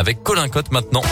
avec Colin Cotte maintenant.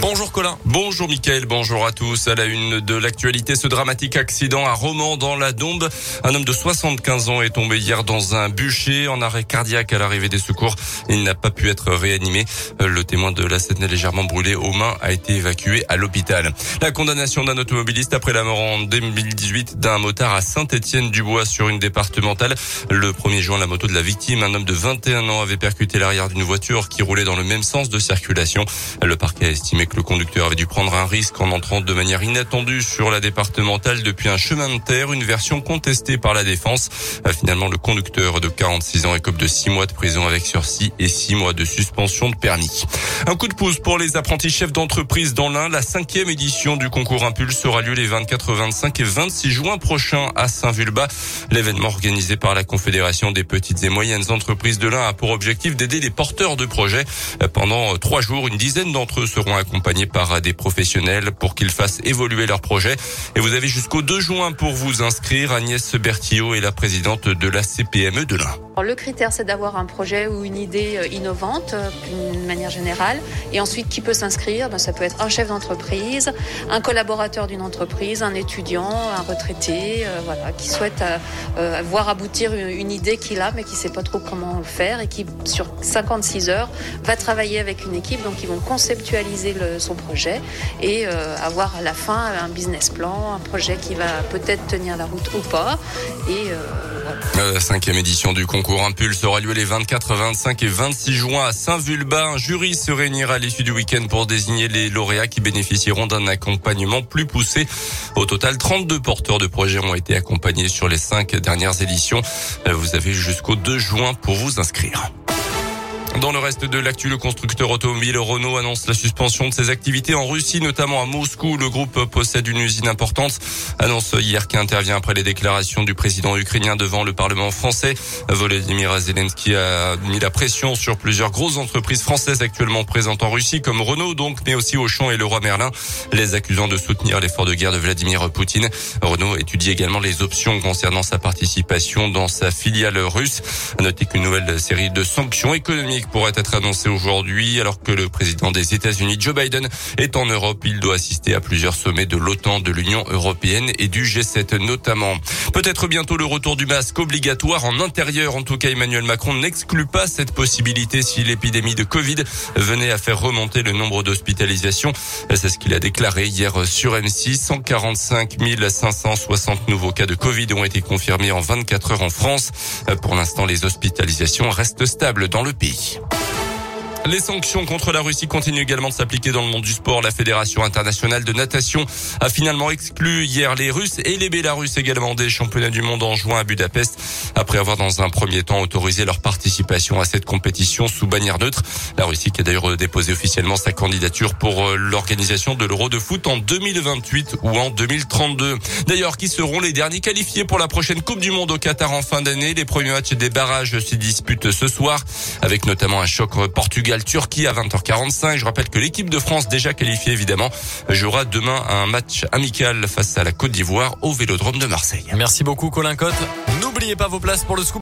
Bonjour Colin. Bonjour Mickaël, bonjour à tous. À la une de l'actualité, ce dramatique accident à Romans dans la Dombe. Un homme de 75 ans est tombé hier dans un bûcher en arrêt cardiaque à l'arrivée des secours. Il n'a pas pu être réanimé. Le témoin de la scène légèrement brûlé aux mains a été évacué à l'hôpital. La condamnation d'un automobiliste après la mort en 2018 d'un motard à Saint-Étienne-du-Bois sur une départementale. Le 1er juin, la moto de la victime, un homme de 21 ans, avait percuté l'arrière d'une voiture qui roulait dans le même sens de circulation. Le parquet a estimé que le conducteur avait dû prendre un risque en entrant de manière inattendue sur la départementale depuis un chemin de terre, une version contestée par la défense. Euh, finalement, le conducteur de 46 ans écope de 6 mois de prison avec sursis et 6 mois de suspension de permis. Un coup de pouce pour les apprentis chefs d'entreprise dans l'Ain. La cinquième édition du concours Impulse aura lieu les 24, 25 et 26 juin prochains à Saint-Vulbas. L'événement organisé par la Confédération des petites et moyennes entreprises de l'Ain a pour objectif d'aider les porteurs de projets. Euh, pendant trois jours, une dizaine d'entre eux seront accompagnés accompagnés par des professionnels pour qu'ils fassent évoluer leur projet. Et vous avez jusqu'au 2 juin pour vous inscrire. Agnès Bertillot est la présidente de la CPME de l'Ain. Le critère, c'est d'avoir un projet ou une idée euh, innovante, euh, d'une manière générale. Et ensuite, qui peut s'inscrire? Ben, Ça peut être un chef d'entreprise, un collaborateur d'une entreprise, un étudiant, un retraité, euh, voilà, qui souhaite voir aboutir une, idée qu'il a, mais qui ne sait pas trop comment le faire et qui, sur 56 heures, va travailler avec une équipe. Donc, ils vont conceptualiser le, son projet et avoir à la fin un business plan, un projet qui va peut-être tenir la route ou pas. Et voilà. La cinquième édition du concours concours Impulse aura lieu les 24, 25 et 26 juin à Saint-Vulbas. Un jury se réunira à l'issue du week-end pour désigner les lauréats qui bénéficieront d'un accompagnement plus poussé. Au total, 32 porteurs de projets ont été accompagnés sur les cinq dernières éditions. Vous avez jusqu'au 2 juin pour vous inscrire. Dans le reste de l'actu, le constructeur automobile Renault annonce la suspension de ses activités en Russie, notamment à Moscou. Le groupe possède une usine importante. Annonce hier qui intervient après les déclarations du président ukrainien devant le Parlement français. Volodymyr Zelensky a mis la pression sur plusieurs grosses entreprises françaises actuellement présentes en Russie, comme Renault donc, mais aussi Auchan et Leroy Merlin, les accusant de soutenir l'effort de guerre de Vladimir Poutine. Renault étudie également les options concernant sa participation dans sa filiale russe. Notez qu'une nouvelle série de sanctions économiques pourrait être annoncé aujourd'hui alors que le président des États-Unis Joe Biden est en Europe. Il doit assister à plusieurs sommets de l'OTAN, de l'Union européenne et du G7 notamment. Peut-être bientôt le retour du masque obligatoire en intérieur. En tout cas, Emmanuel Macron n'exclut pas cette possibilité si l'épidémie de Covid venait à faire remonter le nombre d'hospitalisations. C'est ce qu'il a déclaré hier sur M6. 145 560 nouveaux cas de Covid ont été confirmés en 24 heures en France. Pour l'instant, les hospitalisations restent stables dans le pays. Cześć! Les sanctions contre la Russie continuent également de s'appliquer dans le monde du sport. La Fédération internationale de natation a finalement exclu hier les Russes et les Bélarusses également des championnats du monde en juin à Budapest après avoir dans un premier temps autorisé leur participation à cette compétition sous bannière neutre. La Russie qui a d'ailleurs déposé officiellement sa candidature pour euh, l'organisation de l'Euro de foot en 2028 ou en 2032. D'ailleurs, qui seront les derniers qualifiés pour la prochaine Coupe du Monde au Qatar en fin d'année? Les premiers matchs des barrages se disputent ce soir avec notamment un choc Portugal Turquie à 20h45. Je rappelle que l'équipe de France déjà qualifiée évidemment jouera demain un match amical face à la Côte d'Ivoire au Vélodrome de Marseille. Merci beaucoup Colin Cotte. N'oubliez pas vos places pour le scoop.